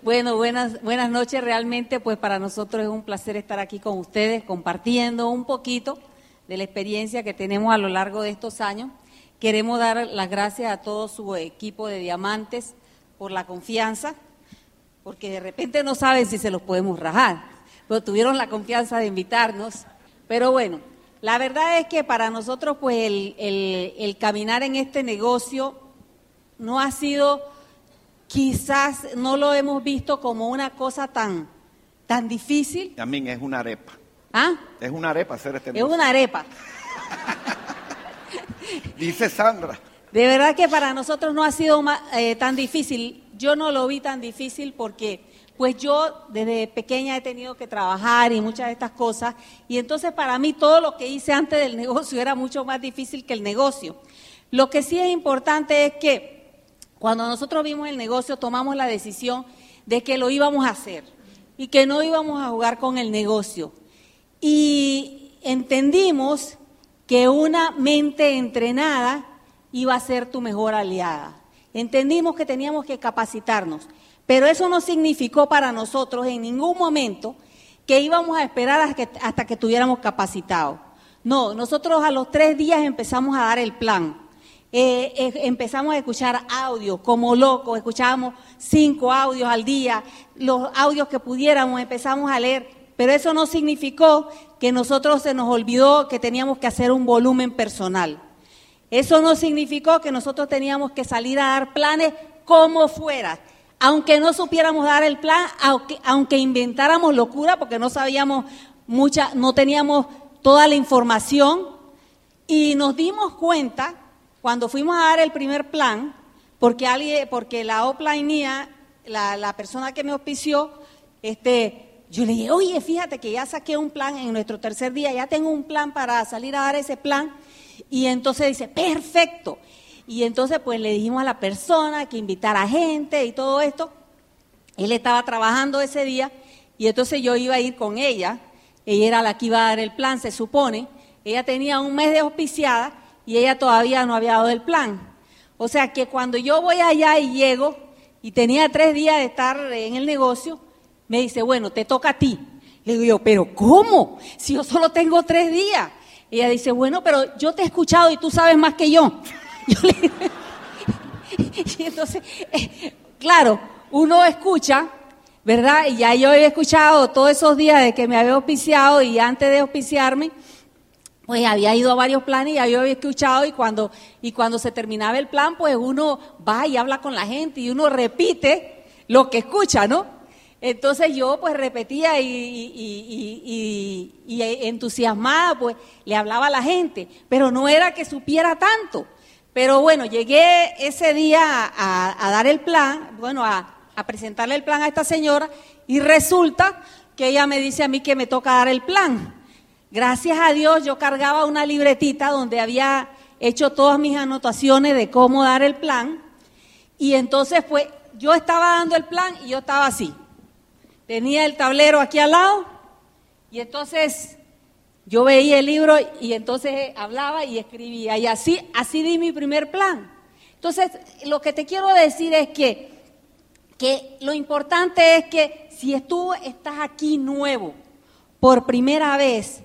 Bueno, buenas, buenas noches. Realmente, pues para nosotros es un placer estar aquí con ustedes, compartiendo un poquito de la experiencia que tenemos a lo largo de estos años. Queremos dar las gracias a todo su equipo de diamantes por la confianza, porque de repente no saben si se los podemos rajar, pero tuvieron la confianza de invitarnos. Pero bueno, la verdad es que para nosotros, pues el, el, el caminar en este negocio no ha sido, quizás no lo hemos visto como una cosa tan, tan difícil. También es una arepa. ¿Ah? Es una arepa hacer este Es una arepa. Dice Sandra. De verdad que para nosotros no ha sido eh, tan difícil. Yo no lo vi tan difícil porque, pues yo desde pequeña he tenido que trabajar y muchas de estas cosas. Y entonces para mí todo lo que hice antes del negocio era mucho más difícil que el negocio. Lo que sí es importante es que cuando nosotros vimos el negocio tomamos la decisión de que lo íbamos a hacer y que no íbamos a jugar con el negocio. Y entendimos que una mente entrenada iba a ser tu mejor aliada. Entendimos que teníamos que capacitarnos, pero eso no significó para nosotros en ningún momento que íbamos a esperar hasta que, hasta que estuviéramos capacitados. No, nosotros a los tres días empezamos a dar el plan. Eh, eh, empezamos a escuchar audios como locos, escuchábamos cinco audios al día, los audios que pudiéramos empezamos a leer, pero eso no significó que nosotros se nos olvidó que teníamos que hacer un volumen personal. Eso no significó que nosotros teníamos que salir a dar planes como fuera. Aunque no supiéramos dar el plan, aunque, aunque inventáramos locura, porque no sabíamos mucha, no teníamos toda la información, y nos dimos cuenta cuando fuimos a dar el primer plan, porque alguien, porque la offline la, la persona que me auspició, este, yo le dije, oye, fíjate que ya saqué un plan en nuestro tercer día, ya tengo un plan para salir a dar ese plan. Y entonces dice, perfecto. Y entonces pues le dijimos a la persona que invitara gente y todo esto. Él estaba trabajando ese día y entonces yo iba a ir con ella. Ella era la que iba a dar el plan, se supone. Ella tenía un mes de auspiciada y ella todavía no había dado el plan. O sea que cuando yo voy allá y llego y tenía tres días de estar en el negocio, me dice, bueno, te toca a ti. Le digo yo, pero ¿cómo? Si yo solo tengo tres días. Ella dice, bueno, pero yo te he escuchado y tú sabes más que yo. Yo le- y entonces, eh, claro, uno escucha, ¿verdad? Y ya yo había escuchado todos esos días de que me había auspiciado y antes de auspiciarme, pues había ido a varios planes y había escuchado y cuando, y cuando se terminaba el plan, pues uno va y habla con la gente y uno repite lo que escucha, ¿no? Entonces yo pues repetía y, y- y- y- entusiasmada pues le hablaba a la gente, pero no era que supiera tanto. Pero bueno, llegué ese día a dar el plan, bueno, a, a presentarle el plan a esta señora y resulta que ella me dice a mí que me toca dar el plan. Gracias a Dios yo cargaba una libretita donde había hecho todas mis anotaciones de cómo dar el plan y entonces pues yo estaba dando el plan y yo estaba así. Tenía el tablero aquí al lado y entonces yo veía el libro y entonces hablaba y escribía y así así di mi primer plan. Entonces, lo que te quiero decir es que que lo importante es que si tú estás aquí nuevo por primera vez,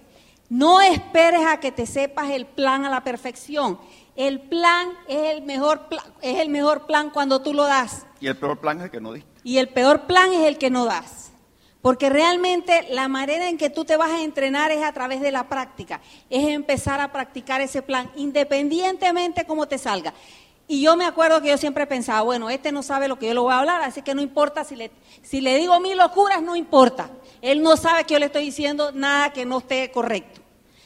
no esperes a que te sepas el plan a la perfección. El plan es el mejor pla- es el mejor plan cuando tú lo das. Y el peor plan es el que no diste. Y el peor plan es el que no das. Porque realmente la manera en que tú te vas a entrenar es a través de la práctica. Es empezar a practicar ese plan, independientemente cómo te salga. Y yo me acuerdo que yo siempre pensaba, bueno, este no sabe lo que yo le voy a hablar, así que no importa si le, si le digo mil locuras, no importa. Él no sabe que yo le estoy diciendo nada que no esté correcto.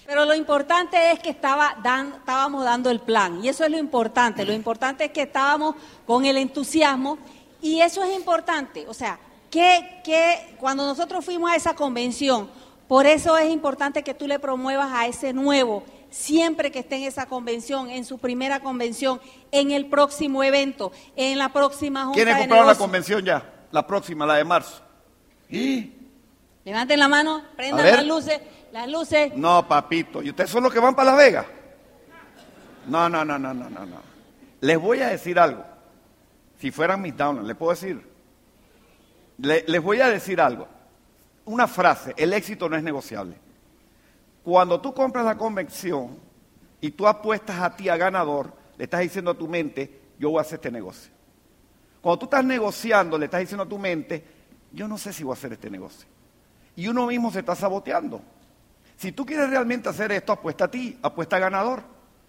Pero lo importante es que estaba dan- estábamos dando el plan. Y eso es lo importante. Lo importante es que estábamos con el entusiasmo. Y eso es importante. O sea, que, que cuando nosotros fuimos a esa convención, por eso es importante que tú le promuevas a ese nuevo, siempre que esté en esa convención, en su primera convención, en el próximo evento, en la próxima junta ¿Quiénes compraron la convención ya? La próxima, la de marzo. ¿Y? Levanten la mano, prendan las luces, las luces. No, papito. ¿Y ustedes son los que van para Las Vegas? No, no, no, no, no, no, no. Les voy a decir algo. Si fueran mis downloads, ¿les puedo decir? Le- les voy a decir algo. Una frase, el éxito no es negociable. Cuando tú compras la convención y tú apuestas a ti a ganador, le estás diciendo a tu mente, yo voy a hacer este negocio. Cuando tú estás negociando, le estás diciendo a tu mente, yo no sé si voy a hacer este negocio. Y uno mismo se está saboteando. Si tú quieres realmente hacer esto, apuesta a ti, apuesta a ganador.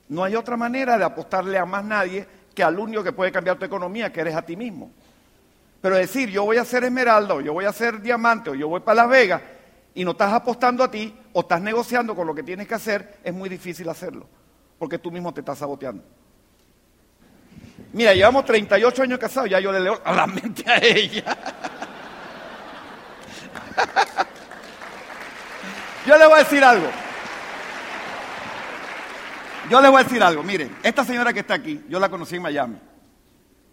No hay otra manera de apostarle a más nadie que al único que puede cambiar tu economía, que eres a ti mismo. Pero decir, yo voy a ser esmeralda, o yo voy a ser diamante, o yo voy para Las Vegas, y no estás apostando a ti, o estás negociando con lo que tienes que hacer, es muy difícil hacerlo, porque tú mismo te estás saboteando. Mira, llevamos 38 años casados, ya yo le leo a la mente a ella. Yo le voy a decir algo. Yo le voy a decir algo. Miren, esta señora que está aquí, yo la conocí en Miami.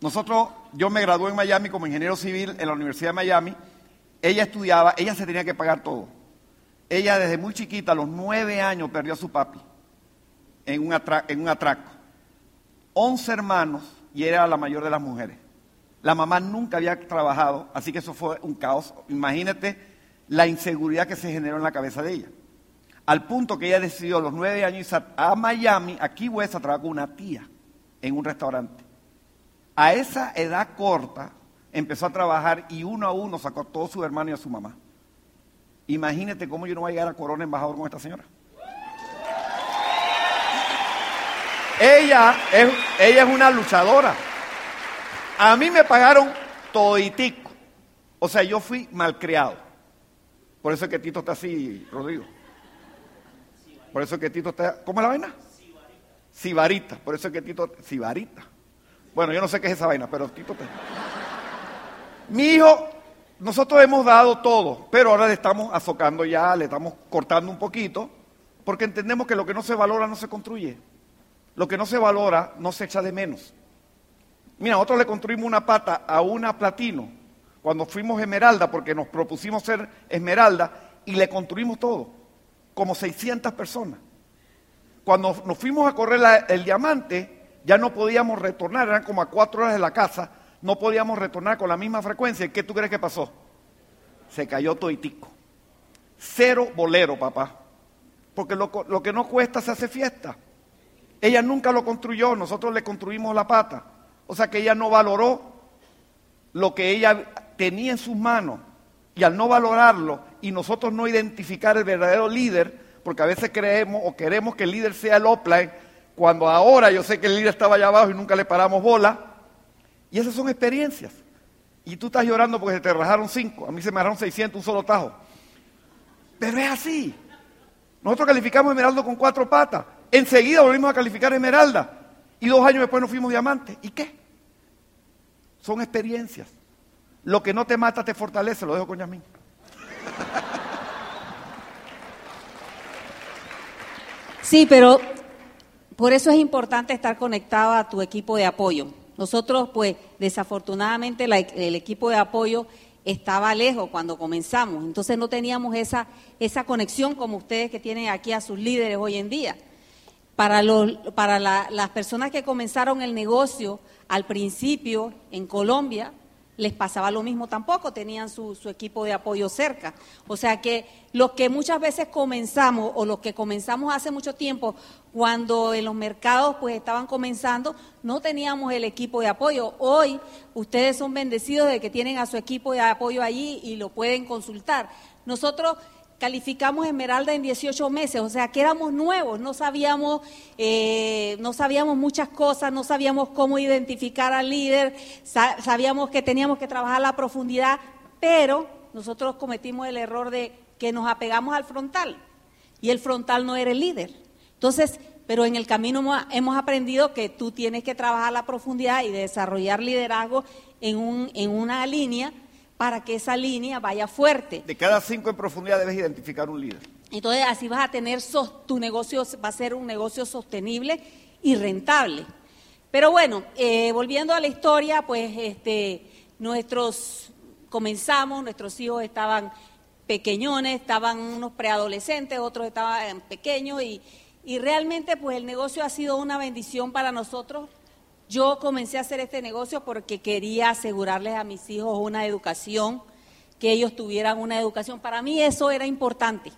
Nosotros, yo me gradué en Miami como ingeniero civil en la Universidad de Miami. Ella estudiaba, ella se tenía que pagar todo. Ella desde muy chiquita, a los nueve años, perdió a su papi en un, en un atraco. Once hermanos y era la mayor de las mujeres. La mamá nunca había trabajado, así que eso fue un caos. Imagínate la inseguridad que se generó en la cabeza de ella. Al punto que ella decidió a los nueve años irse a Miami, aquí West, a trabajar con una tía en un restaurante. A esa edad corta empezó a trabajar y uno a uno sacó a todos sus hermanos y a su mamá. Imagínate cómo yo no voy a llegar a Corona embajador con esta señora. Ella es, ella es una luchadora. A mí me pagaron toditico. O sea, yo fui malcriado. Por eso es que Tito está así, Rodrigo. Por eso es que Tito está... ¿Cómo es la vaina? Sibarita. Por eso es que Tito... Sibarita. Bueno, yo no sé qué es esa vaina, pero Tito está... Mi hijo, nosotros hemos dado todo, pero ahora le estamos azocando ya, le estamos cortando un poquito, porque entendemos que lo que no se valora no se construye. Lo que no se valora no se echa de menos. Mira, nosotros le construimos una pata a una platino cuando fuimos esmeralda, porque nos propusimos ser esmeralda, y le construimos todo, como 600 personas. Cuando nos fuimos a correr el diamante, ya no podíamos retornar, eran como a cuatro horas de la casa, no podíamos retornar con la misma frecuencia. ¿Y qué tú crees que pasó? Se cayó toitico. Cero bolero, papá. Porque lo, lo que no cuesta se hace fiesta. Ella nunca lo construyó, nosotros le construimos la pata. O sea que ella no valoró lo que ella tenía en sus manos. Y al no valorarlo y nosotros no identificar el verdadero líder, porque a veces creemos o queremos que el líder sea el offline, cuando ahora yo sé que el líder estaba allá abajo y nunca le paramos bola. Y esas son experiencias. Y tú estás llorando porque se te rajaron cinco. A mí se me rajaron 600 un solo tajo. Pero es así. Nosotros calificamos Esmeralda con cuatro patas. Enseguida volvimos a calificar Esmeralda. Y dos años después nos fuimos diamante. ¿Y qué? Son experiencias. Lo que no te mata te fortalece, lo dejo con Yasmín. Sí, pero por eso es importante estar conectado a tu equipo de apoyo. Nosotros, pues, desafortunadamente la- el equipo de apoyo estaba lejos cuando comenzamos, entonces no teníamos esa, esa conexión como ustedes que tienen aquí a sus líderes hoy en día. Para, los, para la- las personas que comenzaron el negocio al principio en Colombia, les pasaba lo mismo tampoco, tenían su, su equipo de apoyo cerca. O sea que los que muchas veces comenzamos o los que comenzamos hace mucho tiempo, cuando en los mercados pues estaban comenzando, no teníamos el equipo de apoyo. Hoy ustedes son bendecidos de que tienen a su equipo de apoyo allí y lo pueden consultar. Nosotros calificamos Esmeralda en 18 meses, o sea que éramos nuevos, no sabíamos, eh, no sabíamos muchas cosas, no sabíamos cómo identificar al líder, sa- sabíamos que teníamos que trabajar a la profundidad, pero nosotros cometimos el error de que nos apegamos al frontal y el frontal no era el líder. Entonces, pero en el camino hemos- aprendido que tú tienes que trabajar la profundidad y desarrollar liderazgo en, un, en una línea para que esa línea vaya fuerte. De cada cinco en profundidad debes identificar un líder. Entonces así vas a tener, tu negocio va a ser un negocio sostenible y rentable. Pero bueno, eh, volviendo a la historia, pues este, nuestros, comenzamos, nuestros hijos estaban pequeñones, estaban unos preadolescentes, otros estaban pequeños y, y realmente pues el negocio ha sido una bendición para nosotros. Yo comencé a hacer este negocio porque quería asegurarles a mis hijos una educación que ellos tuvieran una educación. Para mí eso era importante,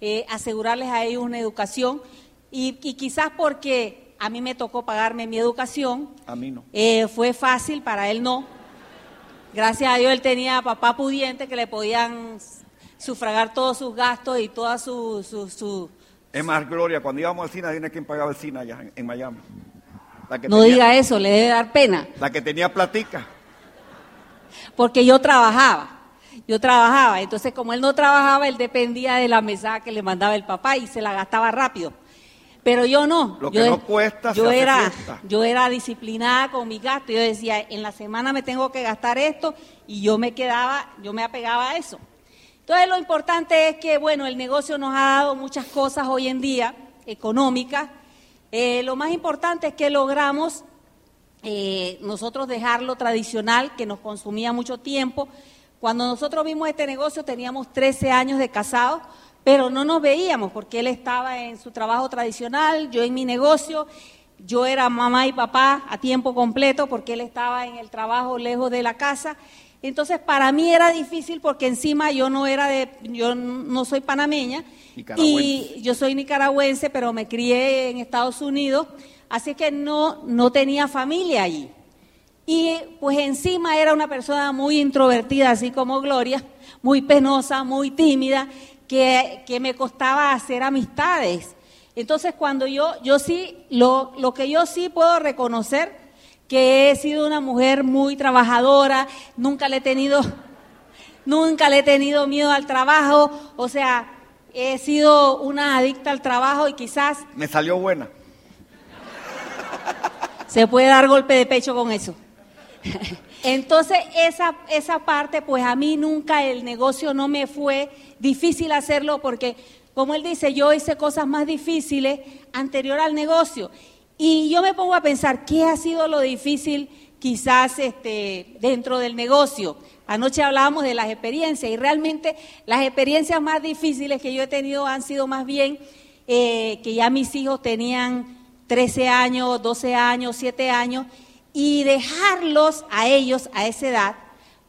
eh, asegurarles a ellos una educación y, y, quizás porque a mí me tocó pagarme mi educación. A mí no. Eh, fue fácil, para él no. Gracias a Dios él tenía papá pudiente que le podían sufragar todos sus gastos y todas sus... Su, su, es más, Gloria, cuando íbamos al cine, ¿tiene quien pagaba el cine allá en, en Miami? No diga eso, le debe dar pena. La que tenía platica. Porque yo trabajaba, yo trabajaba. Entonces, como él no trabajaba, él dependía de la mesa que le mandaba el papá y se la gastaba rápido. Pero yo no. Lo que yo, no cuesta, yo se era, fiesta. yo era disciplinada con mi gasto. Yo decía, en la semana me tengo que gastar esto y yo me quedaba, yo me apegaba a eso. Entonces, lo importante es que, bueno, el negocio nos ha dado muchas cosas hoy en día, económicas. Eh, lo más importante es que logramos eh, nosotros dejar lo tradicional, que nos consumía mucho tiempo. Cuando nosotros vimos este negocio teníamos 13 años de casados, pero no nos veíamos porque él estaba en su trabajo tradicional, yo en mi negocio, yo era mamá y papá a tiempo completo porque él estaba en el trabajo lejos de la casa. Entonces para mí era difícil porque encima yo no era de, yo no soy panameña y yo soy nicaragüense, pero me crié en Estados Unidos, así que no, no tenía familia allí. Y pues encima era una persona muy introvertida, así como Gloria, muy penosa, muy tímida, que, que me costaba hacer amistades. Entonces cuando yo, yo sí, lo, lo que yo sí puedo reconocer, que he sido una mujer muy trabajadora, nunca le he tenido, nunca le he tenido miedo al trabajo, o sea, he sido una adicta al trabajo y quizás... Me salió buena. Se puede dar golpe de pecho con eso. Entonces, esa, esa parte, pues a mí nunca el negocio no me fue difícil hacerlo porque, como él dice, yo hice cosas más difíciles anterior al negocio. Y yo me pongo a pensar, ¿qué ha sido lo difícil quizás este, dentro del negocio? Anoche hablábamos de las experiencias y realmente las experiencias más difíciles que yo he tenido han sido más bien eh, que ya mis hijos tenían 13 años, 12 años, 7 años y dejarlos a ellos a esa edad,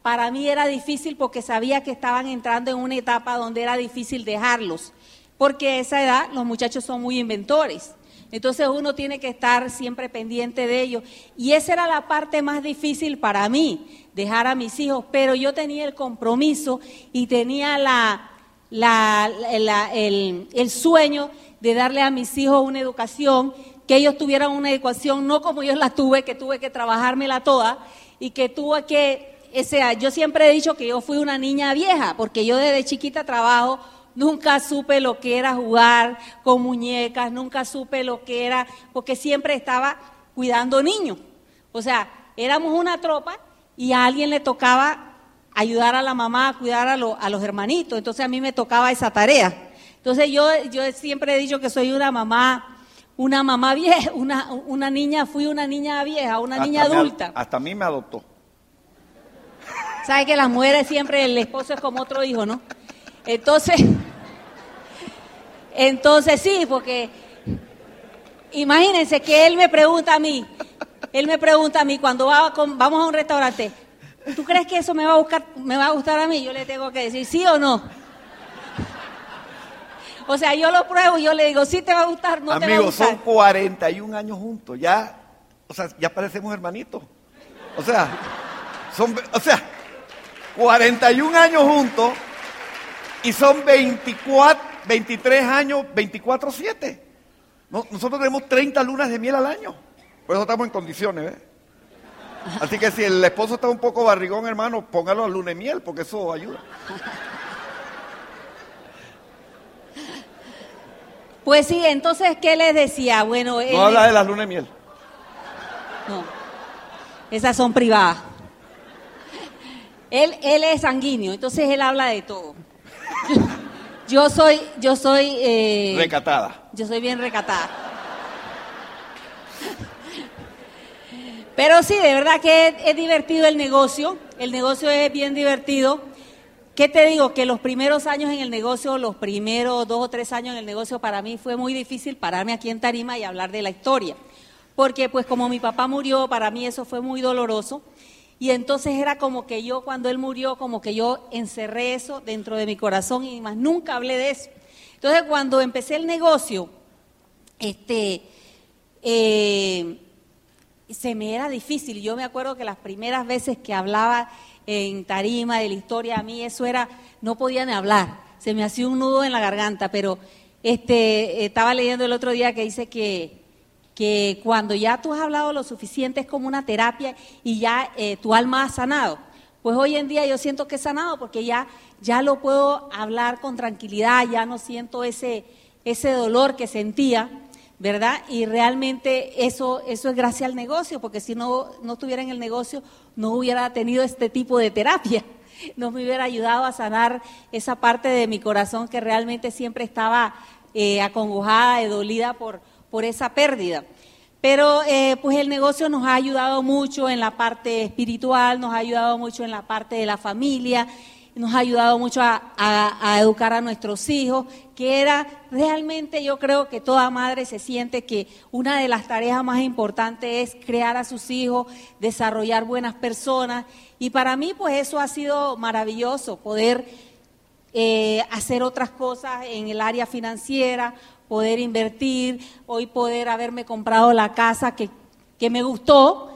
para mí era difícil porque sabía que estaban entrando en una etapa donde era difícil dejarlos, porque a esa edad los muchachos son muy inventores. Entonces uno tiene que estar siempre pendiente de ellos. Y esa era la parte más difícil para mí, dejar a mis hijos. Pero yo tenía el compromiso y tenía la, la, el, el sueño de darle a mis hijos una educación que ellos tuvieran una educación no como yo la tuve, que tuve que trabajármela toda y que tuve que, o sea, yo siempre he dicho que yo fui una niña vieja, porque yo desde chiquita trabajo, nunca supe lo que era jugar con muñecas, nunca supe lo que era, porque siempre estaba cuidando niños. O sea, éramos una tropa y a alguien le tocaba ayudar a la mamá a cuidar a, lo, a los hermanitos, entonces a mí me tocaba esa tarea. Entonces yo, yo siempre he dicho que soy una mamá una mamá vieja, una, una niña, fui una niña vieja, una Hasta niña me- adulta. hasta a mí me adoptó. ¿Sabe que las mujeres siempre el esposo es como otro hijo, no? Entonces, entonces sí, porque imagínense que él me pregunta a mí, él me pregunta a mí cuando va con- vamos a un restaurante, ¿tú crees que eso me va a buscar, me va a gustar a mí? Yo le tengo que decir sí o no. O sea, yo lo pruebo y yo le digo, sí te va a gustar, no te va a Amigos, gustar. son 41 años juntos. Ya, o sea, ya parecemos hermanitos. O sea, son, o sea, 41 años juntos y son 24, 23 años, 24-7. No- nosotros tenemos 30 lunas de miel al año. Por eso estamos en condiciones, ¿eh? Así que si el esposo está un poco barrigón, hermano, póngalo a luna de miel, porque eso ayuda. Pues sí, entonces, ¿qué les decía? Bueno, él No habla de las lunas de miel. No, esas son privadas. Él, él es sanguíneo, entonces él habla de todo. Yo, soy, yo soy, eh, Recatada. yo soy bien recatada. Pero sí, de verdad que es, es divertido el negocio. El negocio es bien divertido. ¿Qué te digo? Que los primeros años en el negocio, los primeros dos o tres años en el negocio, para mí fue muy difícil pararme aquí en Tarima y hablar de la historia. Porque pues como mi papá murió, para mí eso fue muy doloroso. Y entonces era como que yo, cuando él murió, como que yo encerré eso dentro de mi corazón y más nunca hablé de eso. Entonces, cuando empecé el negocio, este, eh, se me era difícil. Yo me acuerdo que las primeras veces que hablaba en tarima de la historia, a mí eso era, no podía ni hablar, se me hacía un nudo en la garganta, pero este, estaba leyendo el otro día que dice que, que cuando ya tú has hablado lo suficiente es como una terapia y ya eh, tu alma ha sanado. Pues hoy en día yo siento que he sanado porque ya, ya lo puedo hablar con tranquilidad, ya no siento ese, ese dolor que sentía. ¿verdad? Y realmente eso, eso es gracias al negocio, porque si no, no estuviera en el negocio, no hubiera tenido este tipo de terapia, no me hubiera ayudado a sanar esa parte de mi corazón que realmente siempre estaba eh, acongojada y dolida por, por esa pérdida. Pero eh, pues el negocio nos ha ayudado mucho en la parte espiritual, nos ha ayudado mucho en la parte de la familia, nos ha ayudado mucho a, educar a nuestros hijos, que era realmente yo creo que toda madre se siente que una de las tareas más importantes es crear a sus hijos, desarrollar buenas personas. Y para mí pues eso ha sido maravilloso, poder eh, hacer otras cosas en el área financiera, poder invertir, hoy poder haberme comprado la casa que, que me gustó.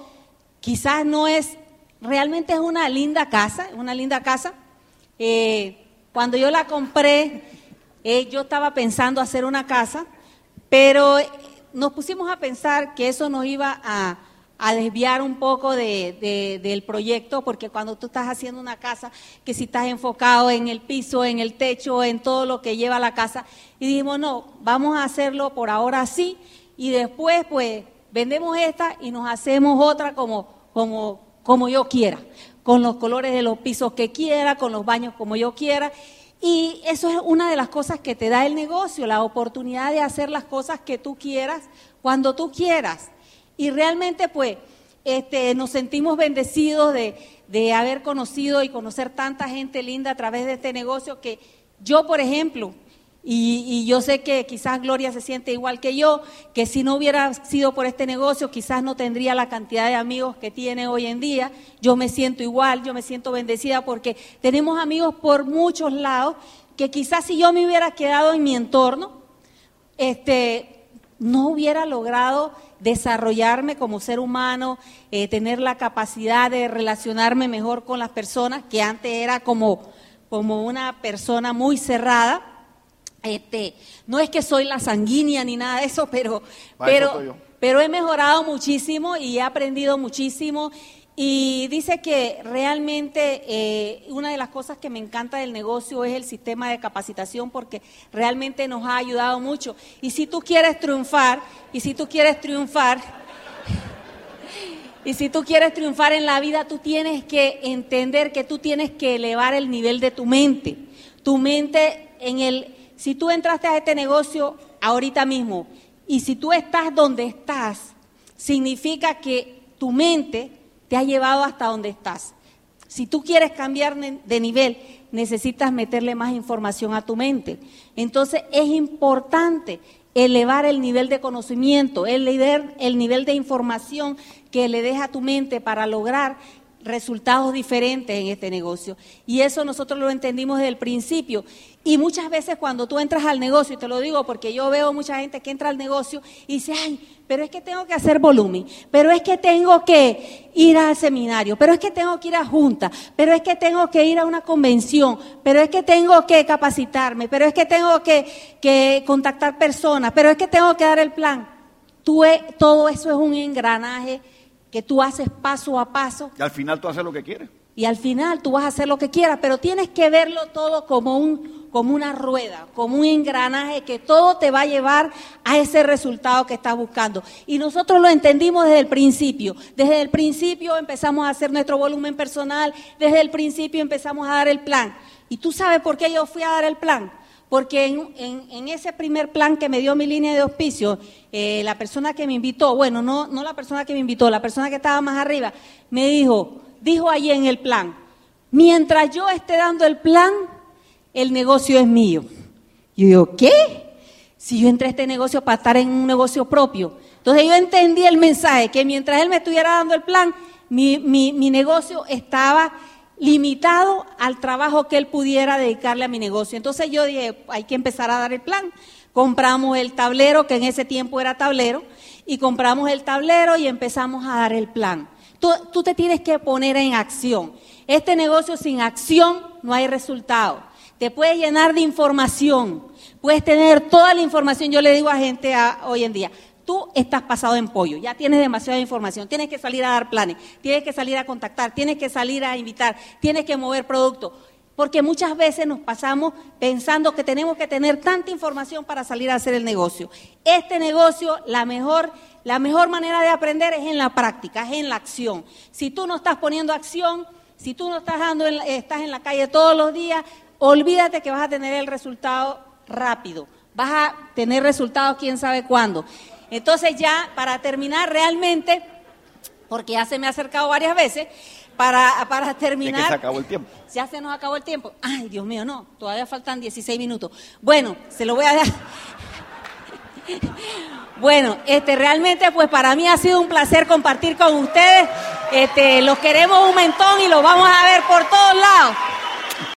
Quizás no es, realmente es una linda casa, una linda casa eh, cuando yo la compré, eh, yo estaba pensando hacer una casa, pero nos pusimos a pensar que eso nos iba a, desviar un poco del proyecto, porque cuando tú estás haciendo una casa, que si estás enfocado en el piso, en el techo, en todo lo que lleva la casa, y dijimos, no, vamos a hacerlo por ahora así, y después pues vendemos esta y nos hacemos otra como, como, como yo quiera con los colores de los pisos que quiera, con los baños como yo quiera. Y eso es una de las cosas que te da el negocio, la oportunidad de hacer las cosas que tú quieras cuando tú quieras. Y realmente pues este, nos sentimos bendecidos de, haber conocido y conocer tanta gente linda a través de este negocio que yo, por ejemplo, y, yo sé que quizás Gloria se siente igual que yo, que si no hubiera sido por este negocio, quizás no tendría la cantidad de amigos que tiene hoy en día. Yo me siento igual, yo me siento bendecida porque tenemos amigos por muchos lados que quizás si yo me hubiera quedado en mi entorno, este, no hubiera logrado desarrollarme como ser humano, eh, tener la capacidad de relacionarme mejor con las personas, que antes era como, como una persona muy cerrada. Este, no es que soy la sanguínea ni nada de eso, pero, pero, pero he mejorado muchísimo y he aprendido muchísimo. Y dice que realmente eh, una de las cosas que me encanta del negocio es el sistema de capacitación porque realmente nos ha ayudado mucho. Y si tú quieres triunfar, y si tú quieres triunfar, y si tú quieres triunfar en la vida, tú tienes que entender que tú tienes que elevar el nivel de tu mente. Tu mente en el si tú entraste a este negocio ahorita mismo y si tú estás donde estás, significa que tu mente te ha llevado hasta donde estás. Si tú quieres cambiar de nivel, necesitas meterle más información a tu mente. Entonces es importante elevar el nivel de conocimiento, elevar el nivel de información que le deja a tu mente para lograr resultados diferentes en este negocio. Y eso nosotros lo entendimos desde el principio. Y muchas veces cuando tú entras al negocio, y te lo digo porque yo veo mucha gente que entra al negocio y dice, ay, pero es que tengo que hacer volumen, pero es que tengo que ir al seminario, pero es que tengo que ir a junta, pero es que tengo que ir a una convención, pero es que tengo que capacitarme, pero es que tengo que, que contactar personas, pero es que tengo que dar el plan. Tú, todo eso es un engranaje que tú haces paso a paso. Y al final tú haces lo que quieres. Y al final tú vas a hacer lo que quieras, pero tienes que verlo todo como, un, como una rueda, como un engranaje que todo te va a llevar a ese resultado que estás buscando. Y nosotros lo entendimos desde el principio. Desde el principio empezamos a hacer nuestro volumen personal, desde el principio empezamos a dar el plan. ¿Y tú sabes por qué yo fui a dar el plan? Porque en, ese primer plan que me dio mi línea de auspicio, eh, la persona que me invitó, bueno, no, la persona que me invitó, la persona que estaba más arriba, me dijo, dijo ahí en el plan, mientras yo esté dando el plan, el negocio es mío. Y yo digo, ¿qué? Si yo entré a este negocio para estar en un negocio propio. Entonces yo entendí el mensaje, que mientras él me estuviera dando el plan, mi negocio estaba limitado al trabajo que él pudiera dedicarle a mi negocio. Entonces yo dije, hay que empezar a dar el plan. Compramos el tablero, que en ese tiempo era tablero, y compramos el tablero y empezamos a dar el plan. Tú, te tienes que poner en acción. Este negocio sin acción no hay resultado. Te puedes llenar de información, puedes tener toda la información. Yo le digo a gente hoy en día, tú estás pasado en pollo, ya tienes demasiada información, tienes que salir a dar planes, tienes que salir a contactar, tienes que salir a invitar, tienes que mover productos. Porque muchas veces nos pasamos pensando que tenemos que tener tanta información para salir a hacer el negocio. Este negocio, la mejor, la mejor manera de aprender es en la práctica, es en la acción. Si tú no estás poniendo acción, si tú no estás, dando estás en la calle todos los días, olvídate que vas a tener el resultado rápido. Vas a tener resultados quién sabe cuándo. Entonces ya, para terminar realmente, porque ya se me ha acercado varias veces, para, para terminar... Ya se acabó el tiempo. Ya se nos acabó el tiempo. Ay, Dios mío, no, todavía faltan 16 minutos. Bueno, se lo voy a dar... Bueno, este, realmente pues para mí ha sido un placer compartir con ustedes. Este, los queremos un montón y los vamos a ver por todos lados.